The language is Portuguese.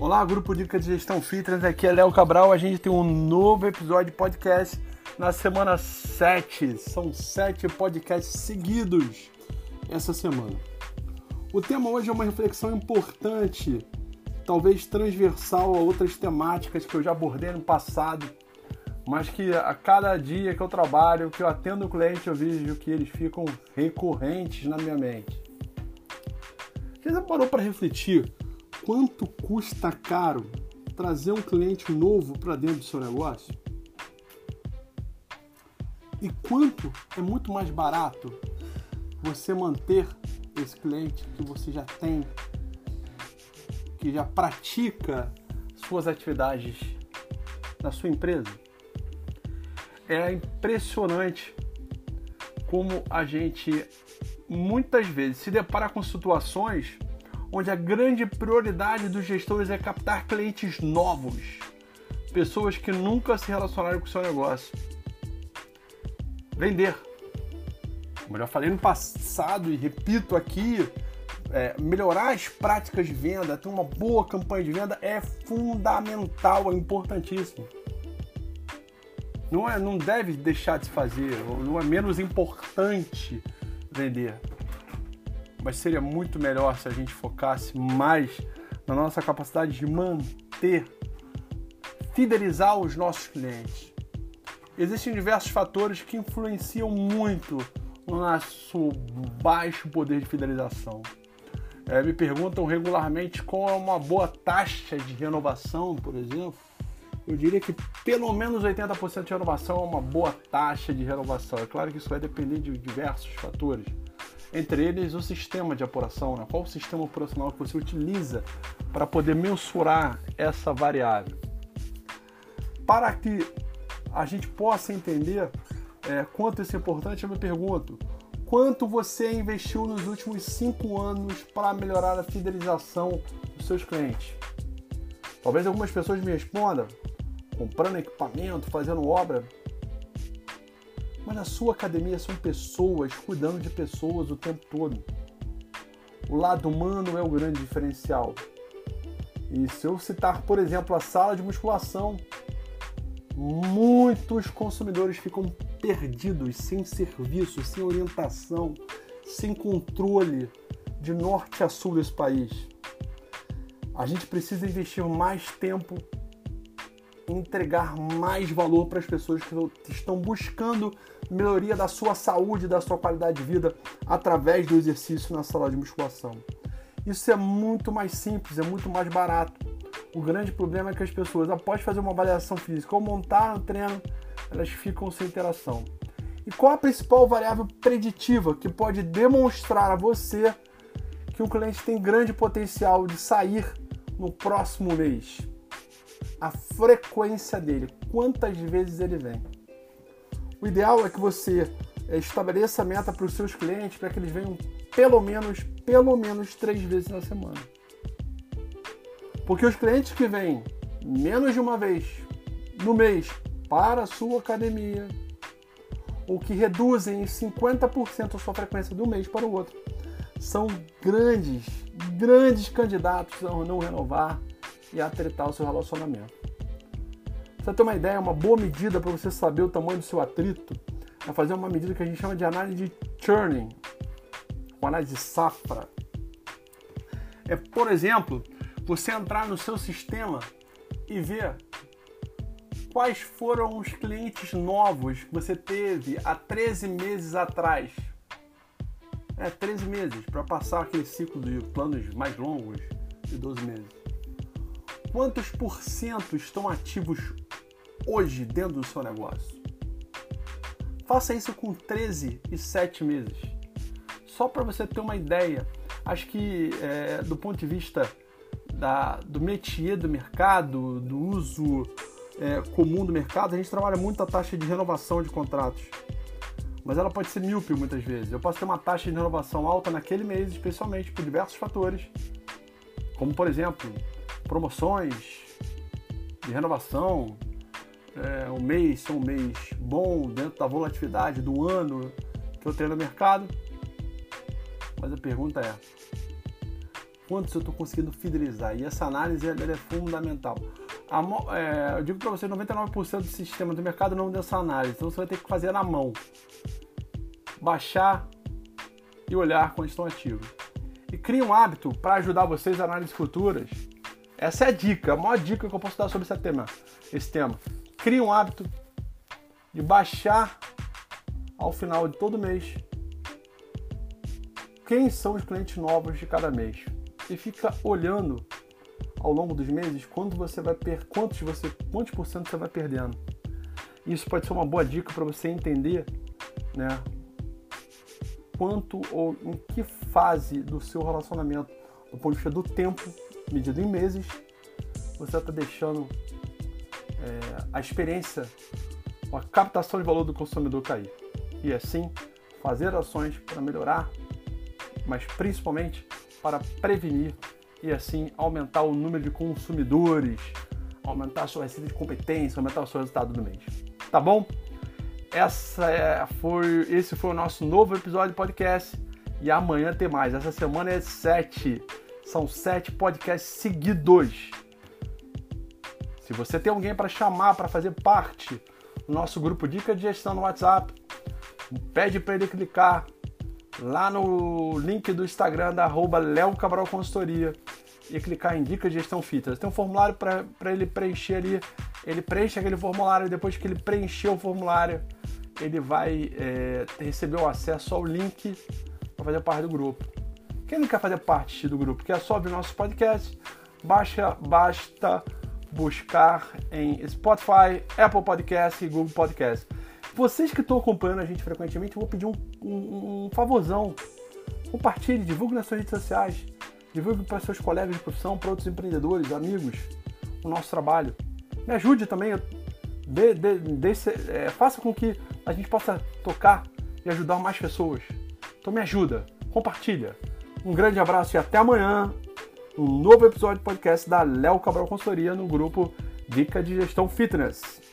Olá, grupo Dicas de Gestão Fitness, aqui é Léo Cabral. A gente tem um novo episódio de podcast na semana 7. São sete podcasts seguidos essa semana. O tema hoje é uma reflexão importante, talvez transversal a outras temáticas que eu já abordei no passado, mas que a cada dia que eu trabalho, que eu atendo o cliente, eu vejo que eles ficam recorrentes na minha mente. Você já parou para refletir quanto custa caro trazer um cliente novo para dentro do seu negócio? E quanto é muito mais barato você manter esse cliente que você já tem, que já pratica suas atividades na sua empresa? É impressionante como a gente muitas vezes se depara com situações onde a grande prioridade dos gestores é captar clientes novos, pessoas que nunca se relacionaram com o seu negócio. Vender. Como eu já falei no passado e repito aqui, é, melhorar as práticas de venda, ter uma boa campanha de venda é fundamental, é importantíssimo. Não, é, não deve deixar de se fazer, não é menos importante vender mas seria muito melhor se a gente focasse mais na nossa capacidade de manter, fidelizar os nossos clientes. Existem diversos fatores que influenciam muito no nosso baixo poder de fidelização. É, me perguntam regularmente qual é uma boa taxa de renovação, por exemplo. Eu diria que pelo menos 80% de renovação é uma boa taxa de renovação. É claro que isso vai depender de diversos fatores entre eles o sistema de apuração, né? qual o sistema operacional que você utiliza para poder mensurar essa variável. Para que a gente possa entender é, quanto isso é importante, eu me pergunto: quanto você investiu nos últimos cinco anos para melhorar a fidelização dos seus clientes? Talvez algumas pessoas me respondam: comprando equipamento, fazendo obra. Mas na sua academia são pessoas cuidando de pessoas o tempo todo. O lado humano é o grande diferencial. E se eu citar, por exemplo, a sala de musculação, muitos consumidores ficam perdidos, sem serviço, sem orientação, sem controle de norte a sul desse país. A gente precisa investir mais tempo entregar mais valor para as pessoas que estão buscando melhoria da sua saúde, da sua qualidade de vida através do exercício na sala de musculação. Isso é muito mais simples, é muito mais barato. O grande problema é que as pessoas, após fazer uma avaliação física ou montar um treino, elas ficam sem interação. E qual a principal variável preditiva que pode demonstrar a você que um cliente tem grande potencial de sair no próximo mês? A frequência dele, quantas vezes ele vem. O ideal é que você eh, estabeleça a meta para os seus clientes para que eles venham pelo menos, pelo menos três vezes na semana. Porque os clientes que vêm menos de uma vez no mês para a sua academia, ou que reduzem em 50% a sua frequência de um mês para o outro, são grandes, grandes candidatos a não renovar e atritar o seu relacionamento. Pra você ter uma ideia, uma boa medida para você saber o tamanho do seu atrito é fazer uma medida que a gente chama de análise de churning, uma análise de safra. É, por exemplo, você entrar no seu sistema e ver quais foram os clientes novos que você teve há 13 meses atrás. É, 13 meses, para passar aquele ciclo de planos mais longos de 12 meses quantos por cento estão ativos hoje dentro do seu negócio? Faça isso com 13 e 7 meses. Só para você ter uma ideia, acho que é, do ponto de vista da, do métier do mercado, do uso é, comum do mercado, a gente trabalha muito a taxa de renovação de contratos. Mas ela pode ser míope muitas vezes. Eu posso ter uma taxa de renovação alta naquele mês, especialmente por diversos fatores, como por exemplo promoções de renovação. É, um mês ser um mês bom dentro da volatilidade do ano que eu tenho no mercado. Mas a pergunta é: quantos eu estou conseguindo fidelizar. E essa análise ela é fundamental. A, é, eu digo para você, 99% do sistema do mercado não deu essa análise, então você vai ter que fazer na mão. Baixar e olhar quando estão ativos. E crie um hábito para ajudar vocês a análises futuras. Essa é a dica, a maior dica que eu posso dar sobre esse tema. Esse tema. Crie um hábito de baixar ao final de todo mês quem são os clientes novos de cada mês e fica olhando ao longo dos meses quanto você vai per quantos você quantos por cento você vai perdendo. Isso pode ser uma boa dica para você entender, né? Quanto ou em que fase do seu relacionamento, do ponto de vista do tempo, medido em meses, você está deixando é, a experiência, a captação de valor do consumidor cair. E assim fazer ações para melhorar, mas principalmente para prevenir e assim aumentar o número de consumidores, aumentar a sua receita de competência, aumentar o seu resultado do mês. Tá bom? Essa é, foi, esse foi o nosso novo episódio de podcast e amanhã tem mais. Essa semana é sete, são sete podcasts seguidos. Se você tem alguém para chamar para fazer parte do nosso grupo Dica de Gestão no WhatsApp, pede para ele clicar lá no link do Instagram da arroba Léo Cabral Consultoria e clicar em Dicas de Gestão Fitness. Tem um formulário para ele preencher ali. Ele preenche aquele formulário, depois que ele preencher o formulário, ele vai é, receber o acesso ao link para fazer parte do grupo. Quem não quer fazer parte do grupo, quer só ouvir nossos podcasts, baixa, basta buscar em Spotify, Apple Podcast e Google Podcast. Vocês que estão acompanhando a gente frequentemente, eu vou pedir um, um, um favorzão. Compartilhe, divulgue nas suas redes sociais, divulgue para seus colegas de profissão, para outros empreendedores, amigos, o nosso trabalho. Me ajude também, é, faça com que a gente possa tocar e ajudar mais pessoas. Então me ajuda, compartilha. Um grande abraço e até amanhã. Um novo episódio de podcast da Léo Cabral Consultoria no grupo Dica de Gestão Fitness.